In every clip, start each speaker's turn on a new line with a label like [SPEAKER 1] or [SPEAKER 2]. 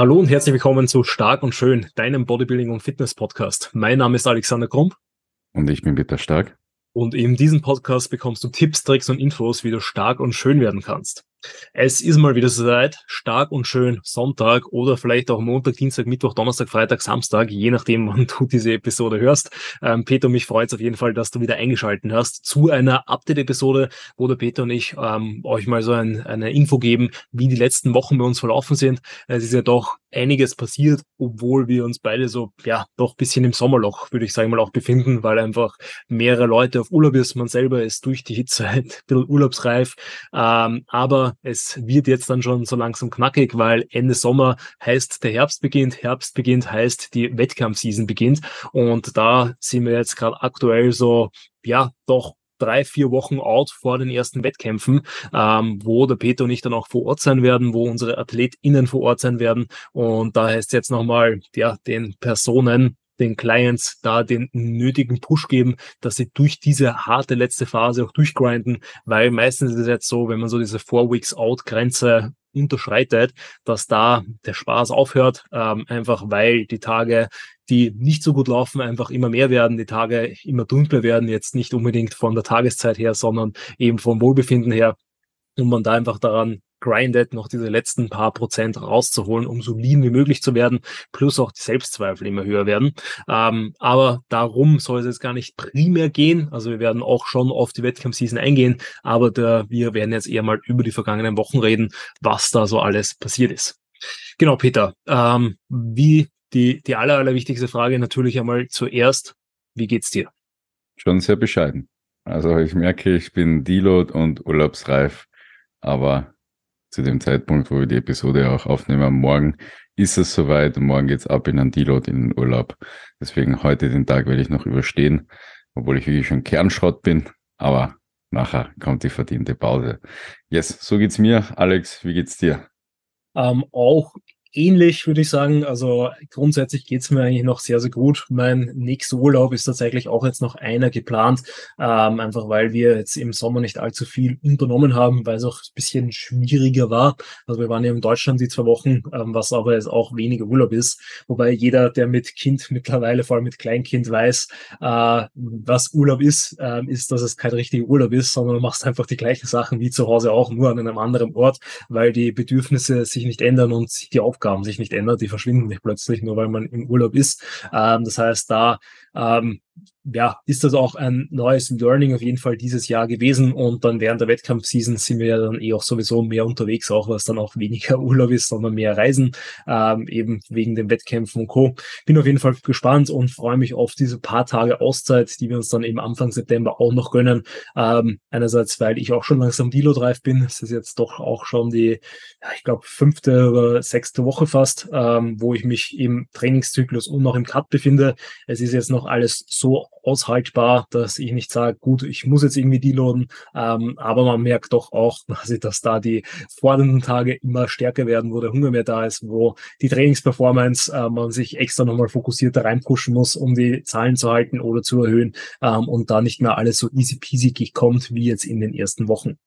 [SPEAKER 1] Hallo und herzlich willkommen zu Stark und Schön, deinem Bodybuilding und Fitness Podcast. Mein Name ist Alexander Krump.
[SPEAKER 2] Und ich bin Peter Stark.
[SPEAKER 1] Und in diesem Podcast bekommst du Tipps, Tricks und Infos, wie du stark und schön werden kannst. Es ist mal wieder soweit, stark und schön Sonntag oder vielleicht auch Montag, Dienstag, Mittwoch, Donnerstag, Freitag, Samstag, je nachdem, wann du diese Episode hörst. Ähm, Peter, mich freut es auf jeden Fall, dass du wieder eingeschalten hast zu einer Update-Episode, wo der Peter und ich ähm, euch mal so ein, eine Info geben, wie die letzten Wochen bei uns verlaufen sind. Es ist ja doch einiges passiert, obwohl wir uns beide so, ja, doch bisschen im Sommerloch, würde ich sagen mal, auch befinden, weil einfach mehrere Leute auf Urlaub ist. Man selber ist durch die Hitze ein bisschen urlaubsreif. Ähm, aber es wird jetzt dann schon so langsam knackig, weil Ende Sommer heißt der Herbst beginnt, Herbst beginnt heißt die Wettkampfseason beginnt und da sind wir jetzt gerade aktuell so, ja, doch drei, vier Wochen out vor den ersten Wettkämpfen, ähm, wo der Peter und ich dann auch vor Ort sein werden, wo unsere AthletInnen vor Ort sein werden. Und da heißt jetzt nochmal, ja, den Personen, den Clients da den nötigen Push geben, dass sie durch diese harte letzte Phase auch durchgrinden, weil meistens ist es jetzt so, wenn man so diese Four Weeks Out Grenze unterschreitet, dass da der Spaß aufhört, ähm, einfach weil die Tage, die nicht so gut laufen, einfach immer mehr werden, die Tage immer dunkler werden, jetzt nicht unbedingt von der Tageszeit her, sondern eben vom Wohlbefinden her. Und man da einfach daran grindet, noch diese letzten paar Prozent rauszuholen, um so lean wie möglich zu werden, plus auch die Selbstzweifel immer höher werden. Ähm, aber darum soll es jetzt gar nicht primär gehen. Also wir werden auch schon auf die Wettkampfseason eingehen, aber der, wir werden jetzt eher mal über die vergangenen Wochen reden, was da so alles passiert ist. Genau, Peter. Ähm, wie die, die aller, allerwichtigste Frage natürlich einmal zuerst, wie geht's dir?
[SPEAKER 2] Schon sehr bescheiden. Also ich merke, ich bin Deload und urlaubsreif, aber zu dem Zeitpunkt, wo wir die Episode auch aufnehmen. Morgen ist es soweit und morgen geht's ab in Deload in den Urlaub. Deswegen heute den Tag werde ich noch überstehen, obwohl ich wirklich schon Kernschrott bin. Aber nachher kommt die verdiente Pause. Yes, so geht's mir. Alex, wie geht's dir?
[SPEAKER 1] Ähm, auch ähnlich, würde ich sagen. Also grundsätzlich geht's mir eigentlich noch sehr, sehr gut. Mein nächster Urlaub ist tatsächlich auch jetzt noch einer geplant, ähm, einfach weil wir jetzt im Sommer nicht allzu viel unternommen haben, weil es auch ein bisschen schwieriger war. Also wir waren ja in Deutschland die zwei Wochen, ähm, was aber jetzt auch weniger Urlaub ist. Wobei jeder, der mit Kind mittlerweile, vor allem mit Kleinkind, weiß, äh, was Urlaub ist, äh, ist, dass es kein richtiger Urlaub ist, sondern du machst einfach die gleichen Sachen wie zu Hause auch, nur an einem anderen Ort, weil die Bedürfnisse sich nicht ändern und die Aufgaben Aufgaben sich nicht ändert, die verschwinden nicht plötzlich, nur weil man im Urlaub ist. Ähm, das heißt, da ähm, ja, ist das auch ein neues Learning auf jeden Fall dieses Jahr gewesen und dann während der Wettkampfseason sind wir ja dann eh auch sowieso mehr unterwegs, auch was dann auch weniger Urlaub ist, sondern mehr Reisen, ähm, eben wegen den Wettkämpfen und Co. Bin auf jeden Fall gespannt und freue mich auf diese paar Tage Auszeit, die wir uns dann eben Anfang September auch noch gönnen. Ähm, einerseits, weil ich auch schon langsam Dilo-Drive bin, es ist jetzt doch auch schon die, ja, ich glaube, fünfte oder sechste Woche fast, ähm, wo ich mich im Trainingszyklus und noch im Cut befinde. Es ist jetzt noch alles so aushaltbar, dass ich nicht sage, gut, ich muss jetzt irgendwie deloaden, ähm, aber man merkt doch auch, dass da die fordernden Tage immer stärker werden, wo der Hunger mehr da ist, wo die Trainingsperformance äh, man sich extra nochmal fokussierter reinpushen muss, um die Zahlen zu halten oder zu erhöhen ähm, und da nicht mehr alles so easy peasy kommt wie jetzt in den ersten Wochen.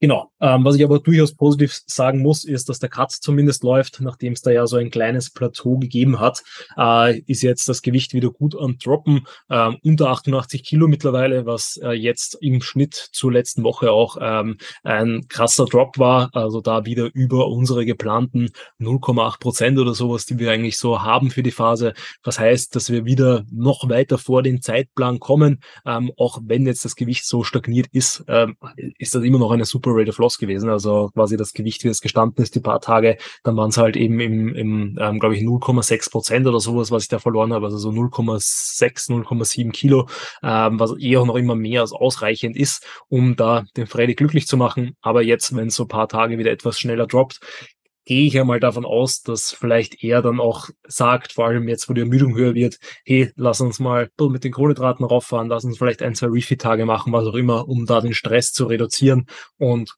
[SPEAKER 1] Genau. Ähm, was ich aber durchaus positiv sagen muss, ist, dass der Cut zumindest läuft, nachdem es da ja so ein kleines Plateau gegeben hat, äh, ist jetzt das Gewicht wieder gut am Droppen, äh, unter 88 Kilo mittlerweile, was äh, jetzt im Schnitt zur letzten Woche auch ähm, ein krasser Drop war. Also da wieder über unsere geplanten 0,8 Prozent oder sowas, die wir eigentlich so haben für die Phase. Was heißt, dass wir wieder noch weiter vor den Zeitplan kommen. Ähm, auch wenn jetzt das Gewicht so stagniert ist, ähm, ist das immer noch eine super Rate of Loss gewesen. Also quasi das Gewicht, wie es gestanden ist, die paar Tage, dann waren es halt eben im, im ähm, glaube ich, 0,6 Prozent oder sowas, was ich da verloren habe. Also so 0,6, 0,7 Kilo, ähm, was eher noch immer mehr als ausreichend ist, um da den Freddy glücklich zu machen. Aber jetzt, wenn es so paar Tage wieder etwas schneller droppt, gehe ich ja mal davon aus, dass vielleicht er dann auch sagt, vor allem jetzt, wo die Ermüdung höher wird, hey, lass uns mal mit den Kohlenhydraten rauffahren, lass uns vielleicht ein, zwei Refit-Tage machen, was auch immer, um da den Stress zu reduzieren und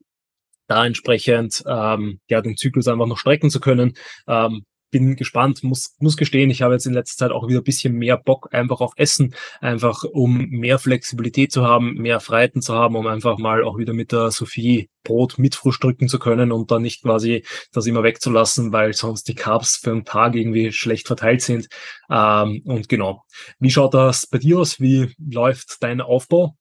[SPEAKER 1] da entsprechend ähm, ja den Zyklus einfach noch strecken zu können. Ähm, bin gespannt, muss, muss gestehen, ich habe jetzt in letzter Zeit auch wieder ein bisschen mehr Bock einfach auf Essen, einfach um mehr Flexibilität zu haben, mehr Freiheiten zu haben, um einfach mal auch wieder mit der Sophie Brot mitfrühstücken zu können und dann nicht quasi das immer wegzulassen, weil sonst die Carbs für einen Tag irgendwie schlecht verteilt sind. Ähm, und genau. Wie schaut das bei dir aus? Wie läuft dein Aufbau?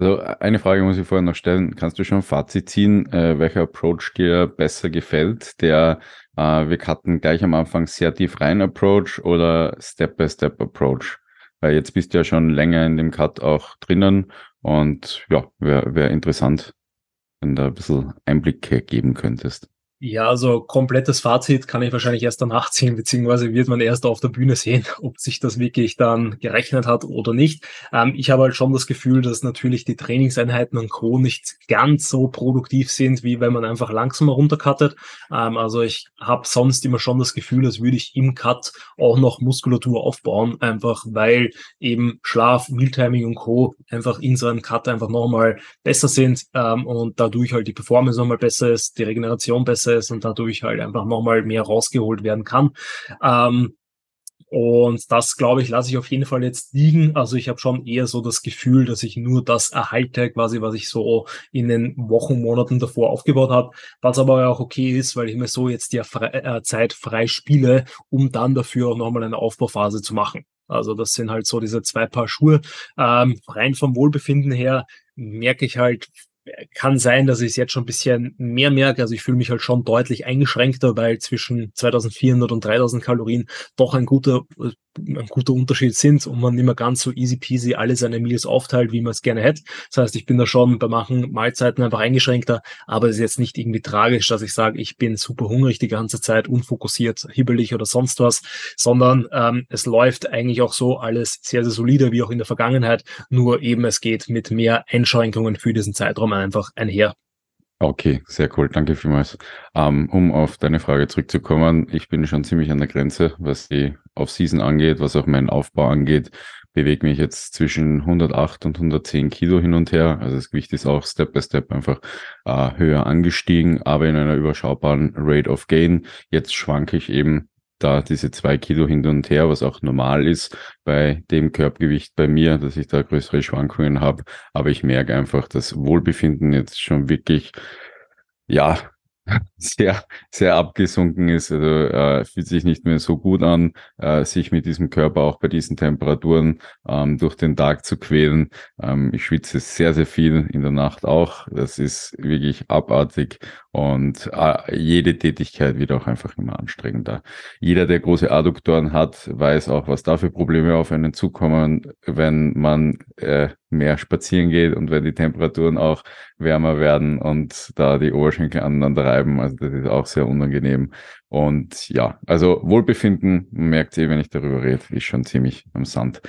[SPEAKER 2] Also eine Frage muss ich vorher noch stellen. Kannst du schon ein Fazit ziehen, äh, welcher Approach dir besser gefällt? Der wir hatten gleich am Anfang sehr tief rein Approach oder Step-by-Step Approach? Weil jetzt bist du ja schon länger in dem Cut auch drinnen und ja, wäre wär interessant, wenn du ein bisschen Einblick geben könntest.
[SPEAKER 1] Ja, also komplettes Fazit kann ich wahrscheinlich erst danach ziehen, beziehungsweise wird man erst auf der Bühne sehen, ob sich das wirklich dann gerechnet hat oder nicht. Ähm, ich habe halt schon das Gefühl, dass natürlich die Trainingseinheiten und Co. nicht ganz so produktiv sind, wie wenn man einfach langsamer runtercuttet. Ähm, also ich habe sonst immer schon das Gefühl, als würde ich im Cut auch noch Muskulatur aufbauen, einfach weil eben Schlaf, Mealtiming und Co. einfach in so einem Cut einfach nochmal besser sind ähm, und dadurch halt die Performance nochmal besser ist, die Regeneration besser ist und dadurch halt einfach nochmal mehr rausgeholt werden kann. Ähm, und das, glaube ich, lasse ich auf jeden Fall jetzt liegen. Also ich habe schon eher so das Gefühl, dass ich nur das erhalte, quasi, was ich so in den Wochen, Monaten davor aufgebaut habe. Was aber auch okay ist, weil ich mir so jetzt die frei, äh, Zeit frei spiele, um dann dafür auch nochmal eine Aufbauphase zu machen. Also das sind halt so diese zwei Paar Schuhe. Ähm, rein vom Wohlbefinden her merke ich halt kann sein, dass ich es jetzt schon ein bisschen mehr merke. Also ich fühle mich halt schon deutlich eingeschränkter, weil zwischen 2400 und 3000 Kalorien doch ein guter ein guter Unterschied sind und man nicht mehr ganz so easy peasy alle seine Meals aufteilt, wie man es gerne hätte. Das heißt, ich bin da schon bei manchen Mahlzeiten einfach eingeschränkter, aber es ist jetzt nicht irgendwie tragisch, dass ich sage, ich bin super hungrig die ganze Zeit, unfokussiert, hibbelig oder sonst was, sondern ähm, es läuft eigentlich auch so alles sehr, sehr solide, wie auch in der Vergangenheit, nur eben es geht mit mehr Einschränkungen für diesen Zeitraum einfach einher.
[SPEAKER 2] Okay, sehr cool, danke vielmals. Ähm, um auf deine Frage zurückzukommen, ich bin schon ziemlich an der Grenze, was die Off-Season angeht, was auch meinen Aufbau angeht. Bewege mich jetzt zwischen 108 und 110 Kilo hin und her. Also das Gewicht ist auch Step by Step einfach äh, höher angestiegen, aber in einer überschaubaren Rate of Gain. Jetzt schwanke ich eben da diese zwei Kilo hin und her, was auch normal ist bei dem Körpergewicht bei mir, dass ich da größere Schwankungen habe. Aber ich merke einfach, dass Wohlbefinden jetzt schon wirklich, ja, sehr, sehr abgesunken ist. Also äh, fühlt sich nicht mehr so gut an, äh, sich mit diesem Körper auch bei diesen Temperaturen ähm, durch den Tag zu quälen. Ähm, ich schwitze sehr, sehr viel in der Nacht auch. Das ist wirklich abartig und äh, jede Tätigkeit wird auch einfach immer anstrengender. Jeder, der große Adduktoren hat, weiß auch, was da für Probleme auf einen zukommen, wenn man äh, mehr spazieren geht und wenn die Temperaturen auch wärmer werden und da die Oberschenkel aneinander reiben. Also das ist auch sehr unangenehm. Und ja, also Wohlbefinden, merkt ihr, wenn ich darüber rede, ist schon ziemlich am Sand.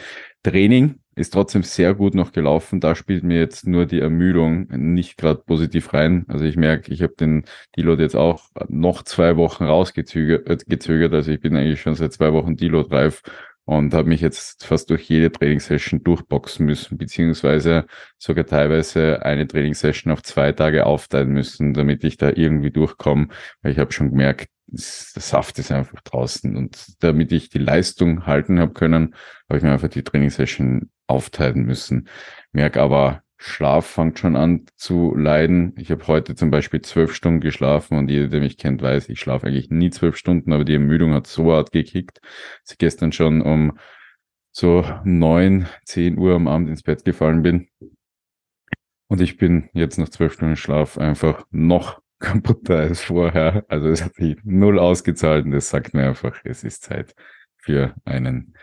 [SPEAKER 2] Training ist trotzdem sehr gut noch gelaufen. Da spielt mir jetzt nur die Ermüdung nicht gerade positiv rein. Also ich merke, ich habe den Deload jetzt auch noch zwei Wochen rausgezögert. Also ich bin eigentlich schon seit zwei Wochen Deload reif und habe mich jetzt fast durch jede Trainingssession durchboxen müssen, beziehungsweise sogar teilweise eine Trainingssession auf zwei Tage aufteilen müssen, damit ich da irgendwie durchkomme, weil ich habe schon gemerkt, der Saft ist einfach draußen und damit ich die Leistung halten habe können, habe ich mir einfach die Trainingssession aufteilen müssen. Merke aber, Schlaf fängt schon an zu leiden. Ich habe heute zum Beispiel zwölf Stunden geschlafen und jeder, der mich kennt, weiß, ich schlafe eigentlich nie zwölf Stunden, aber die Ermüdung hat so hart gekickt, dass ich gestern schon um so neun, zehn Uhr am Abend ins Bett gefallen bin. Und ich bin jetzt nach zwölf Stunden Schlaf einfach noch kaputter als vorher. Also es hat sich null ausgezahlt und das sagt mir einfach, es ist Zeit für einen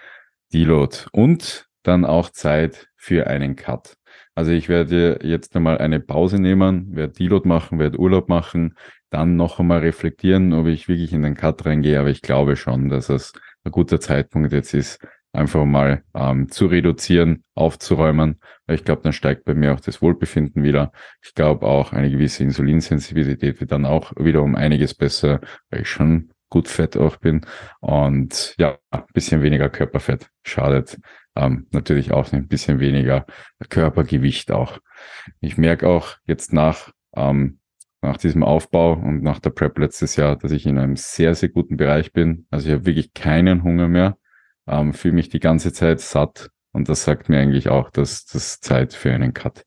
[SPEAKER 2] Deload und dann auch Zeit für einen Cut. Also ich werde jetzt einmal eine Pause nehmen, werde Deload machen, werde Urlaub machen, dann noch einmal reflektieren, ob ich wirklich in den Cut reingehe. Aber ich glaube schon, dass es ein guter Zeitpunkt jetzt ist, einfach mal ähm, zu reduzieren, aufzuräumen. Ich glaube, dann steigt bei mir auch das Wohlbefinden wieder. Ich glaube auch eine gewisse Insulinsensibilität wird dann auch wieder um einiges besser, weil ich schon gut fett auch bin. Und ja, ein bisschen weniger Körperfett schadet ähm, natürlich auch ein bisschen weniger Körpergewicht auch. Ich merke auch jetzt nach, ähm, nach diesem Aufbau und nach der Prep letztes Jahr, dass ich in einem sehr, sehr guten Bereich bin. Also ich habe wirklich keinen Hunger mehr, ähm, fühle mich die ganze Zeit satt und das sagt mir eigentlich auch, dass das Zeit für einen Cut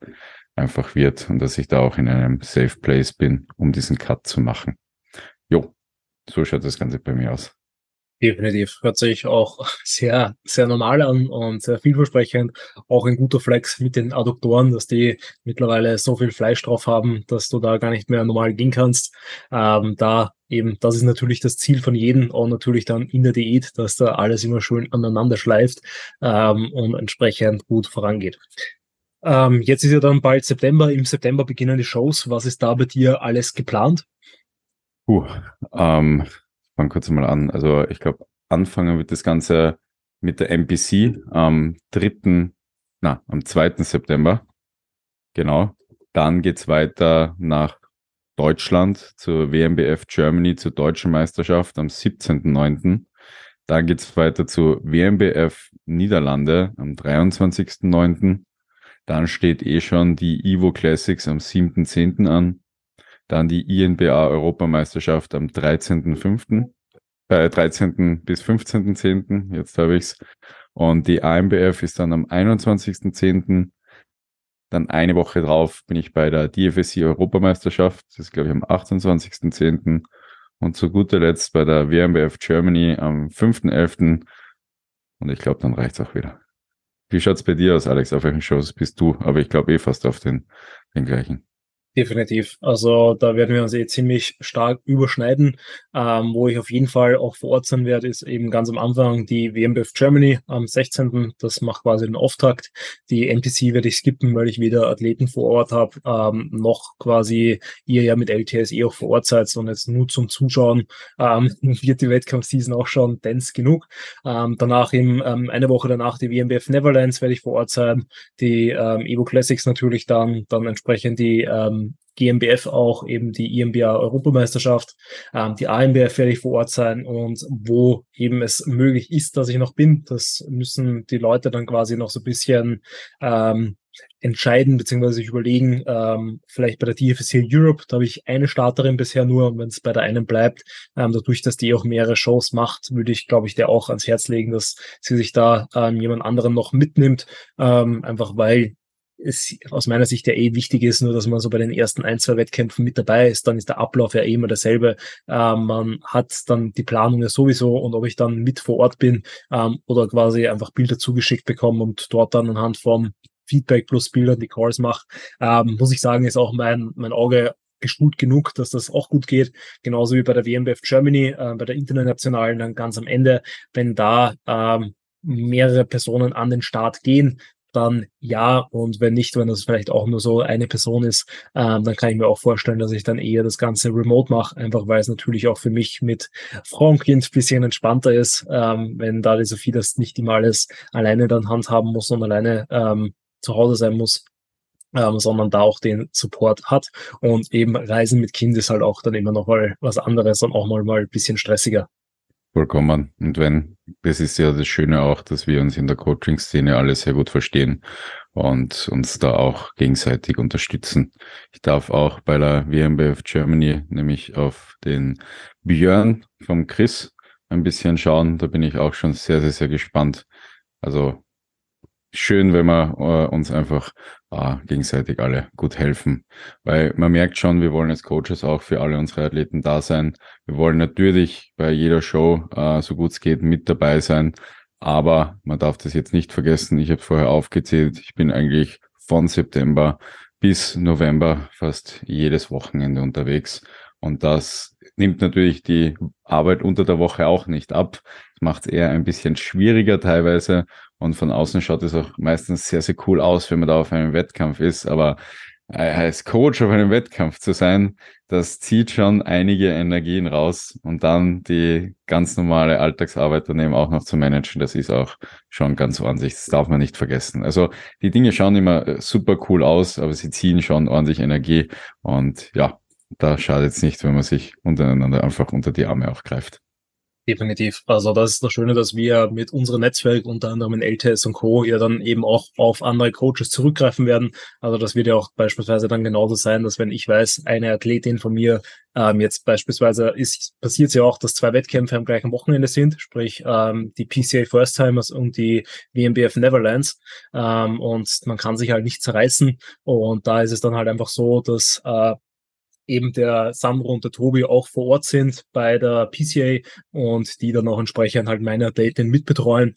[SPEAKER 2] einfach wird und dass ich da auch in einem Safe Place bin, um diesen Cut zu machen. Jo, so schaut das Ganze bei mir aus.
[SPEAKER 1] Definitiv. Hört sich auch sehr, sehr normal an und sehr vielversprechend. Auch ein guter Flex mit den Adduktoren, dass die mittlerweile so viel Fleisch drauf haben, dass du da gar nicht mehr normal gehen kannst. Ähm, da eben, das ist natürlich das Ziel von jedem und natürlich dann in der Diät, dass da alles immer schön aneinander schleift ähm, und entsprechend gut vorangeht. Ähm, jetzt ist ja dann bald September. Im September beginnen die Shows. Was ist da bei dir alles geplant?
[SPEAKER 2] Puh, ähm, fange kurz mal an. Also ich glaube, anfangen wird das Ganze mit der MPC am 3., na, am 2. September. Genau. Dann geht's weiter nach Deutschland zur WMBF Germany zur deutschen Meisterschaft am 17.09. Dann geht's weiter zu WMBF Niederlande am 23.09. Dann steht eh schon die Evo Classics am 7.10. an. Dann die INBA Europameisterschaft am 13.05. Äh, 13. bis 15.10. Jetzt habe ich's. Und die AMBF ist dann am 21.10. Dann eine Woche drauf bin ich bei der DFSC Europameisterschaft. Das ist, glaube ich, am 28.10. Und zu guter Letzt bei der WMBF Germany am 5.11. Und ich glaube, dann reicht's auch wieder. Wie schaut's bei dir aus, Alex? Auf welchen Shows bist du? Aber ich glaube eh fast auf den, den gleichen.
[SPEAKER 1] Definitiv. Also da werden wir uns eh ziemlich stark überschneiden. Ähm, wo ich auf jeden Fall auch vor Ort sein werde, ist eben ganz am Anfang die WMBF Germany am 16. Das macht quasi den Auftakt. Die NPC werde ich skippen, weil ich weder Athleten vor Ort habe, ähm, noch quasi ihr ja mit LTS eh auch vor Ort seid, sondern jetzt nur zum Zuschauen ähm, wird die Wettkampfseason auch schon dense genug. Ähm, danach eben ähm, eine Woche danach die WMBF Neverlands werde ich vor Ort sein. Die ähm, Evo Classics natürlich dann, dann entsprechend die ähm, GmbF auch eben die IMBA Europameisterschaft, ähm, die AMBF werde ich vor Ort sein und wo eben es möglich ist, dass ich noch bin, das müssen die Leute dann quasi noch so ein bisschen ähm, entscheiden beziehungsweise sich überlegen, ähm, vielleicht bei der DFSC Europe, da habe ich eine Starterin bisher nur, wenn es bei der einen bleibt, ähm, dadurch, dass die auch mehrere Shows macht, würde ich, glaube ich, der auch ans Herz legen, dass sie sich da ähm, jemand anderen noch mitnimmt, ähm, einfach weil es aus meiner Sicht ja eh wichtig ist, nur dass man so bei den ersten ein, zwei Wettkämpfen mit dabei ist, dann ist der Ablauf ja eh immer derselbe. Ähm, man hat dann die Planung ja sowieso und ob ich dann mit vor Ort bin ähm, oder quasi einfach Bilder zugeschickt bekomme und dort dann anhand vom Feedback plus Bildern die Calls mache, ähm, muss ich sagen, ist auch mein, mein Auge geschult genug, dass das auch gut geht. Genauso wie bei der WMBF Germany, äh, bei der internationalen dann ganz am Ende, wenn da ähm, mehrere Personen an den Start gehen, dann ja. Und wenn nicht, wenn das vielleicht auch nur so eine Person ist, ähm, dann kann ich mir auch vorstellen, dass ich dann eher das Ganze remote mache, einfach weil es natürlich auch für mich mit Frau und Kind bisschen entspannter ist, ähm, wenn da die Sophie das nicht immer alles alleine dann handhaben muss und alleine ähm, zu Hause sein muss. Ähm, sondern da auch den Support hat und eben Reisen mit Kind ist halt auch dann immer noch mal was anderes und auch mal mal ein bisschen stressiger.
[SPEAKER 2] Vollkommen. Und wenn, das ist ja das Schöne auch, dass wir uns in der Coaching-Szene alle sehr gut verstehen und uns da auch gegenseitig unterstützen. Ich darf auch bei der WMBF Germany nämlich auf den Björn vom Chris ein bisschen schauen. Da bin ich auch schon sehr, sehr, sehr gespannt. Also schön, wenn wir äh, uns einfach äh, gegenseitig alle gut helfen. Weil man merkt schon, wir wollen als Coaches auch für alle unsere Athleten da sein. Wir wollen natürlich bei jeder Show, äh, so gut es geht, mit dabei sein. Aber man darf das jetzt nicht vergessen. Ich habe vorher aufgezählt. Ich bin eigentlich von September bis November fast jedes Wochenende unterwegs. Und das nimmt natürlich die Arbeit unter der Woche auch nicht ab. Das macht es eher ein bisschen schwieriger teilweise. Und von außen schaut es auch meistens sehr, sehr cool aus, wenn man da auf einem Wettkampf ist. Aber äh, als Coach auf einem Wettkampf zu sein, das zieht schon einige Energien raus. Und dann die ganz normale Alltagsarbeit daneben auch noch zu managen, das ist auch schon ganz ordentlich. Das darf man nicht vergessen. Also die Dinge schauen immer äh, super cool aus, aber sie ziehen schon ordentlich Energie. Und ja, da schadet es nicht, wenn man sich untereinander einfach unter die Arme auch greift.
[SPEAKER 1] Definitiv. Also das ist das Schöne, dass wir mit unserem Netzwerk, unter anderem in LTS und Co., ja dann eben auch auf andere Coaches zurückgreifen werden. Also das wird ja auch beispielsweise dann genauso sein, dass wenn ich weiß, eine Athletin von mir ähm, jetzt beispielsweise ist, passiert ja auch, dass zwei Wettkämpfe am gleichen Wochenende sind, sprich ähm, die PCA First Timers und die WMBF Neverlands. Ähm, und man kann sich halt nicht zerreißen. Und da ist es dann halt einfach so, dass äh, eben der Sandro und der Tobi auch vor Ort sind bei der PCA und die dann auch entsprechend halt meine Athletin mitbetreuen.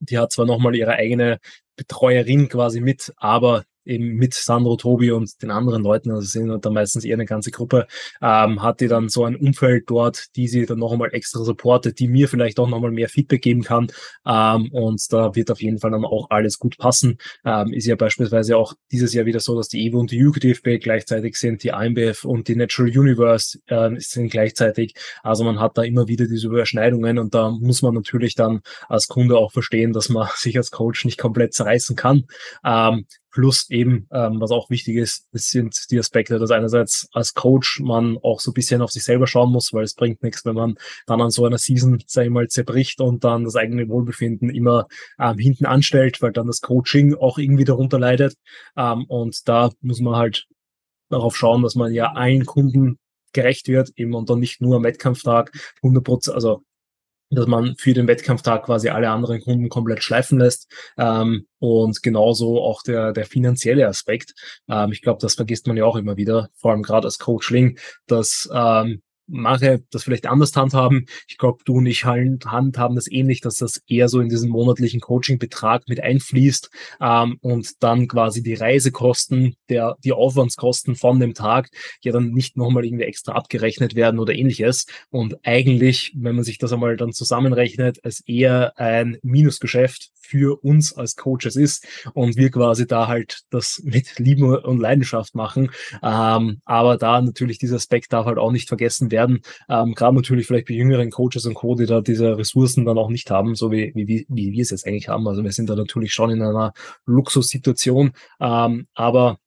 [SPEAKER 1] Die hat zwar nochmal ihre eigene Betreuerin quasi mit, aber eben mit Sandro, Tobi und den anderen Leuten, also sind dann meistens eher eine ganze Gruppe, ähm, hat die dann so ein Umfeld dort, die sie dann noch einmal extra supportet, die mir vielleicht auch noch mal mehr Feedback geben kann. Ähm, und da wird auf jeden Fall dann auch alles gut passen. Ähm, ist ja beispielsweise auch dieses Jahr wieder so, dass die EVO und die UKDFB gleichzeitig sind, die IMBF und die Natural Universe äh, sind gleichzeitig. Also man hat da immer wieder diese Überschneidungen und da muss man natürlich dann als Kunde auch verstehen, dass man sich als Coach nicht komplett zerreißen kann. Ähm, Plus eben, ähm, was auch wichtig ist, sind die Aspekte, dass einerseits als Coach man auch so ein bisschen auf sich selber schauen muss, weil es bringt nichts, wenn man dann an so einer Season, sag ich mal, zerbricht und dann das eigene Wohlbefinden immer ähm, hinten anstellt, weil dann das Coaching auch irgendwie darunter leidet. Ähm, und da muss man halt darauf schauen, dass man ja allen Kunden gerecht wird, eben und dann nicht nur am Wettkampftag 100 Prozent, also dass man für den Wettkampftag quasi alle anderen Kunden komplett schleifen lässt. Ähm, und genauso auch der, der finanzielle Aspekt. Ähm, ich glaube, das vergisst man ja auch immer wieder, vor allem gerade als Coachling, dass ähm, manche das vielleicht anders handhaben. Ich glaube, du und ich handhaben das ähnlich, dass das eher so in diesen monatlichen Coaching-Betrag mit einfließt ähm, und dann quasi die Reisekosten, der, die Aufwandskosten von dem Tag ja dann nicht nochmal irgendwie extra abgerechnet werden oder ähnliches. Und eigentlich, wenn man sich das einmal dann zusammenrechnet, es eher ein Minusgeschäft für uns als Coaches ist und wir quasi da halt das mit Liebe und Leidenschaft machen. Ähm, aber da natürlich dieser Aspekt darf halt auch nicht vergessen werden. Ähm, Gerade natürlich vielleicht bei jüngeren Coaches und Co., die da diese Ressourcen dann auch nicht haben, so wie, wie, wie, wie wir es jetzt eigentlich haben. Also wir sind da natürlich schon in einer Luxussituation. Ähm, aber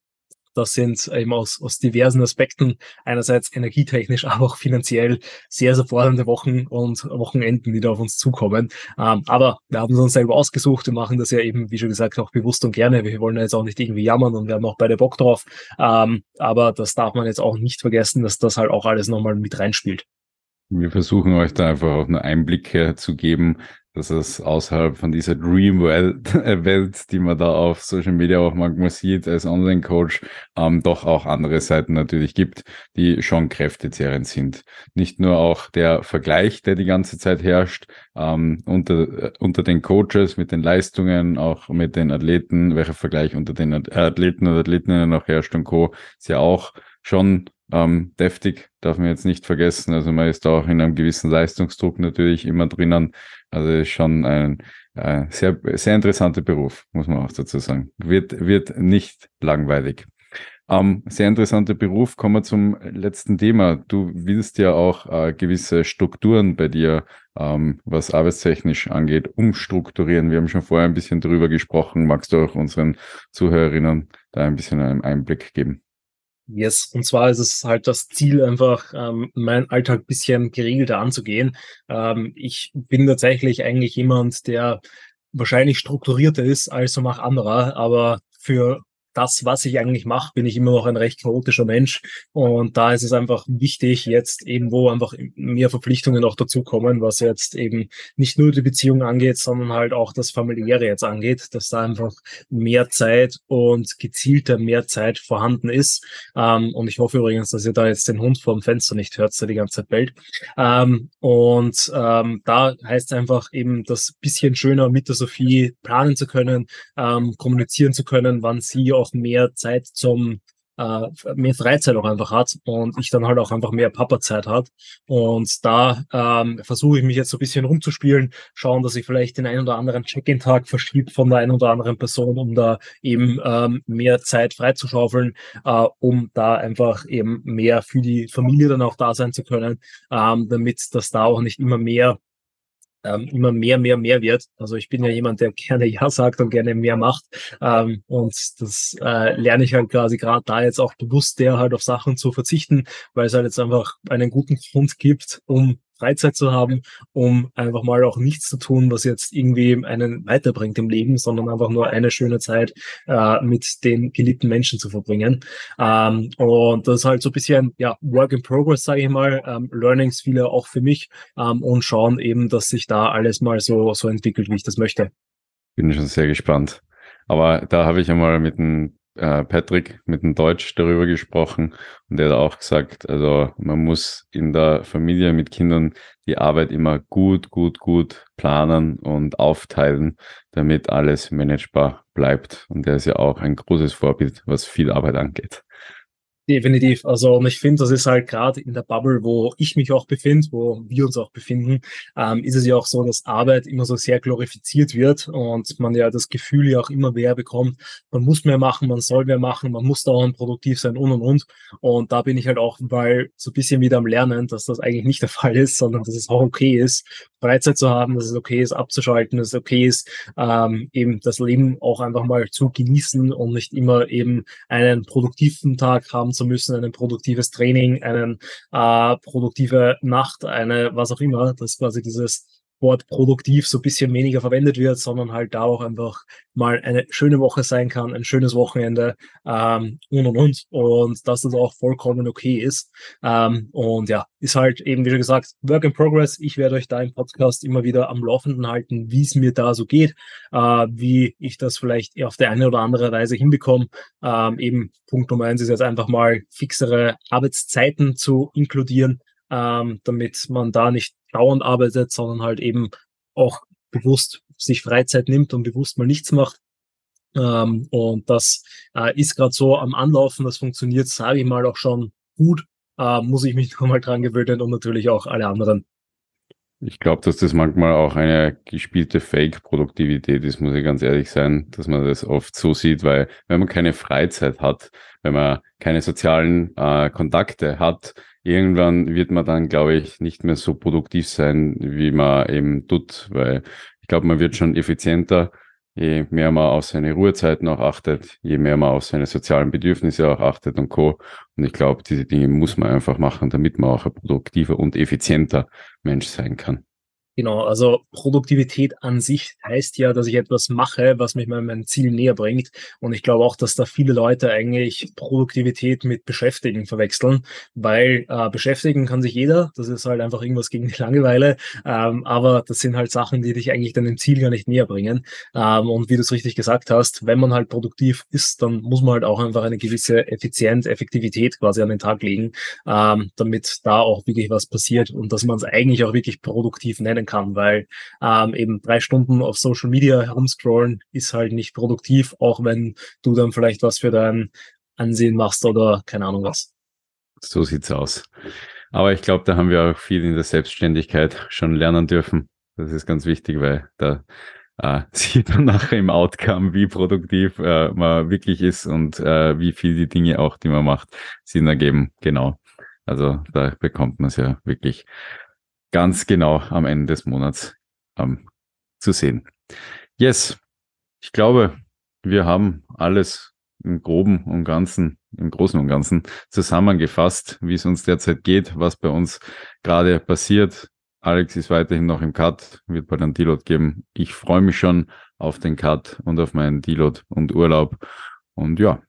[SPEAKER 1] das sind eben aus, aus diversen Aspekten, einerseits energietechnisch, aber auch finanziell sehr, sehr fordernde Wochen und Wochenenden, die da auf uns zukommen. Ähm, aber wir haben es uns selber ausgesucht. Wir machen das ja eben, wie schon gesagt, auch bewusst und gerne. Wir wollen jetzt auch nicht irgendwie jammern und wir haben auch beide Bock drauf. Ähm, aber das darf man jetzt auch nicht vergessen, dass das halt auch alles nochmal mit reinspielt.
[SPEAKER 2] Wir versuchen euch da einfach auch einen Einblick zu geben, dass es außerhalb von dieser Dream Welt, Welt, die man da auf Social Media auch manchmal sieht als Online-Coach, ähm, doch auch andere Seiten natürlich gibt, die schon kräftezehrend sind. Nicht nur auch der Vergleich, der die ganze Zeit herrscht, ähm, unter, äh, unter den Coaches mit den Leistungen, auch mit den Athleten, welcher Vergleich unter den Athleten und Athletinnen noch herrscht und Co. ist ja auch schon ähm, deftig, darf man jetzt nicht vergessen. Also man ist auch in einem gewissen Leistungsdruck natürlich immer drinnen. Also ist schon ein äh, sehr, sehr interessanter Beruf, muss man auch dazu sagen. Wird, wird nicht langweilig. Ähm, sehr interessanter Beruf. Kommen wir zum letzten Thema. Du willst ja auch äh, gewisse Strukturen bei dir, ähm, was arbeitstechnisch angeht, umstrukturieren. Wir haben schon vorher ein bisschen drüber gesprochen. Magst du auch unseren Zuhörerinnen da ein bisschen einen Einblick geben?
[SPEAKER 1] Yes, und zwar ist es halt das Ziel, einfach ähm, meinen Alltag bisschen geregelter anzugehen. Ähm, ich bin tatsächlich eigentlich jemand, der wahrscheinlich strukturierter ist als so mach anderer, aber für das, was ich eigentlich mache, bin ich immer noch ein recht chaotischer Mensch. Und da ist es einfach wichtig, jetzt eben, wo einfach mehr Verpflichtungen auch dazukommen, was jetzt eben nicht nur die Beziehung angeht, sondern halt auch das Familiäre jetzt angeht, dass da einfach mehr Zeit und gezielter mehr Zeit vorhanden ist. Ähm, und ich hoffe übrigens, dass ihr da jetzt den Hund vor dem Fenster nicht hört, der die ganze Zeit bellt. Ähm, und ähm, da heißt es einfach eben, das bisschen schöner mit der Sophie planen zu können, ähm, kommunizieren zu können, wann sie mehr Zeit zum äh, mehr Freizeit auch einfach hat und ich dann halt auch einfach mehr Papa-Zeit hat. Und da ähm, versuche ich mich jetzt so ein bisschen rumzuspielen, schauen, dass ich vielleicht den einen oder anderen Check-in-Tag verschiebe von der einen oder anderen Person, um da eben ähm, mehr Zeit freizuschaufeln, äh, um da einfach eben mehr für die Familie dann auch da sein zu können, ähm, damit das da auch nicht immer mehr ähm, immer mehr, mehr, mehr wird. Also ich bin ja jemand, der gerne Ja sagt und gerne mehr macht. Ähm, und das äh, lerne ich halt quasi gerade da jetzt auch bewusst, der halt auf Sachen zu verzichten, weil es halt jetzt einfach einen guten Grund gibt, um Freizeit zu haben, um einfach mal auch nichts zu tun, was jetzt irgendwie einen weiterbringt im Leben, sondern einfach nur eine schöne Zeit äh, mit den geliebten Menschen zu verbringen. Ähm, und das ist halt so ein bisschen ja Work in Progress, sage ich mal, ähm, Learnings viele auch für mich ähm, und schauen eben, dass sich da alles mal so so entwickelt, wie ich das möchte.
[SPEAKER 2] Bin schon sehr gespannt. Aber da habe ich einmal mit einem äh, Patrick mit dem Deutsch darüber gesprochen und der hat auch gesagt, also man muss in der Familie mit Kindern die Arbeit immer gut, gut, gut planen und aufteilen, damit alles managebar bleibt. Und der ist ja auch ein großes Vorbild, was viel Arbeit angeht.
[SPEAKER 1] Definitiv. Also, und ich finde, das ist halt gerade in der Bubble, wo ich mich auch befinde, wo wir uns auch befinden, ähm, ist es ja auch so, dass Arbeit immer so sehr glorifiziert wird und man ja das Gefühl ja auch immer mehr bekommt, man muss mehr machen, man soll mehr machen, man muss dauernd produktiv sein und und und. Und da bin ich halt auch mal so ein bisschen wieder am Lernen, dass das eigentlich nicht der Fall ist, sondern dass es auch okay ist, Freizeit zu haben, dass es okay ist, abzuschalten, dass es okay ist, ähm, eben das Leben auch einfach mal zu genießen und nicht immer eben einen produktiven Tag haben zu müssen, ein produktives Training, eine äh, produktive Nacht, eine was auch immer, dass quasi dieses Wort produktiv so ein bisschen weniger verwendet wird, sondern halt da auch einfach mal eine schöne Woche sein kann, ein schönes Wochenende ähm, und und und und dass das auch vollkommen okay ist. Ähm, und ja, ist halt eben, wie schon gesagt, Work in Progress. Ich werde euch da im Podcast immer wieder am Laufenden halten, wie es mir da so geht, äh, wie ich das vielleicht auf der eine oder andere Weise hinbekomme. Ähm, eben Punkt Nummer eins ist jetzt einfach mal fixere Arbeitszeiten zu inkludieren ähm, damit man da nicht dauernd arbeitet, sondern halt eben auch bewusst sich Freizeit nimmt und bewusst mal nichts macht. Ähm, und das äh, ist gerade so am Anlaufen, das funktioniert, sage ich mal, auch schon gut. Äh, muss ich mich nochmal dran gewöhnen und natürlich auch alle anderen.
[SPEAKER 2] Ich glaube, dass das manchmal auch eine gespielte Fake-Produktivität ist, muss ich ganz ehrlich sein, dass man das oft so sieht, weil wenn man keine Freizeit hat, wenn man keine sozialen äh, Kontakte hat, irgendwann wird man dann, glaube ich, nicht mehr so produktiv sein, wie man eben tut, weil ich glaube, man wird schon effizienter, je mehr man auf seine Ruhezeiten auch achtet, je mehr man auf seine sozialen Bedürfnisse auch achtet und co. Und ich glaube, diese Dinge muss man einfach machen, damit man auch ein produktiver und effizienter Mensch sein kann.
[SPEAKER 1] Genau, also Produktivität an sich heißt ja, dass ich etwas mache, was mich meinem Ziel näher bringt. Und ich glaube auch, dass da viele Leute eigentlich Produktivität mit Beschäftigen verwechseln, weil äh, beschäftigen kann sich jeder. Das ist halt einfach irgendwas gegen die Langeweile. Ähm, aber das sind halt Sachen, die dich eigentlich deinem Ziel gar nicht näher bringen. Ähm, und wie du es richtig gesagt hast, wenn man halt produktiv ist, dann muss man halt auch einfach eine gewisse Effizienz, Effektivität quasi an den Tag legen, ähm, damit da auch wirklich was passiert und dass man es eigentlich auch wirklich produktiv nennen sein kann, weil ähm, eben drei Stunden auf Social Media herumscrollen ist halt nicht produktiv, auch wenn du dann vielleicht was für dein Ansehen machst oder keine Ahnung was.
[SPEAKER 2] So sieht's aus. Aber ich glaube, da haben wir auch viel in der Selbstständigkeit schon lernen dürfen. Das ist ganz wichtig, weil da äh, sieht man nachher im Outcome, wie produktiv äh, man wirklich ist und äh, wie viel die Dinge auch, die man macht, Sinn ergeben. Genau. Also da bekommt man es ja wirklich ganz genau am Ende des Monats ähm, zu sehen. Yes, ich glaube, wir haben alles im Groben und Ganzen, im Großen und Ganzen zusammengefasst, wie es uns derzeit geht, was bei uns gerade passiert. Alex ist weiterhin noch im Cut, wird bald einen Deload geben. Ich freue mich schon auf den Cut und auf meinen Deload und Urlaub. Und ja,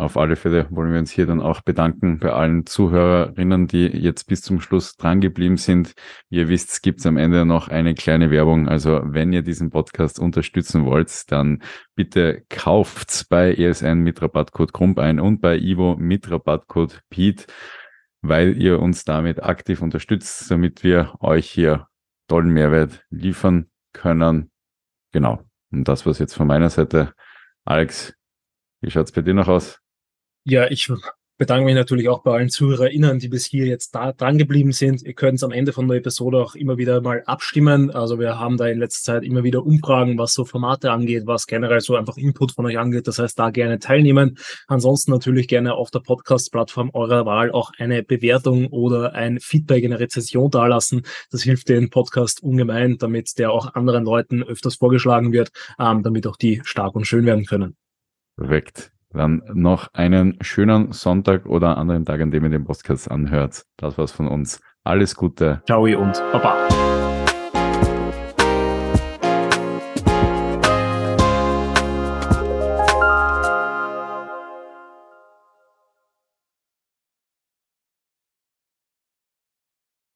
[SPEAKER 2] auf alle Fälle wollen wir uns hier dann auch bedanken bei allen Zuhörerinnen, die jetzt bis zum Schluss dran geblieben sind. Wie ihr wisst, gibt es am Ende noch eine kleine Werbung. Also wenn ihr diesen Podcast unterstützen wollt, dann bitte kauft bei ESN mit Rabattcode Krump ein und bei Ivo mit Rabattcode Pete, weil ihr uns damit aktiv unterstützt, damit wir euch hier tollen Mehrwert liefern können. Genau. Und das war's jetzt von meiner Seite. Alex, wie schaut's bei dir noch aus?
[SPEAKER 1] Ja, ich bedanke mich natürlich auch bei allen ZuhörerInnen, die bis hier jetzt da dran geblieben sind. Ihr könnt am Ende von der Episode auch immer wieder mal abstimmen. Also wir haben da in letzter Zeit immer wieder Umfragen, was so Formate angeht, was generell so einfach Input von euch angeht. Das heißt, da gerne teilnehmen. Ansonsten natürlich gerne auf der Podcast-Plattform eurer Wahl auch eine Bewertung oder ein Feedback in der Rezession dalassen. Das hilft den Podcast ungemein, damit der auch anderen Leuten öfters vorgeschlagen wird, ähm, damit auch die stark und schön werden können.
[SPEAKER 2] Perfekt. Dann noch einen schönen Sonntag oder anderen Tag, an dem ihr den Podcast anhört. Das war's von uns. Alles Gute.
[SPEAKER 1] Ciao und Baba.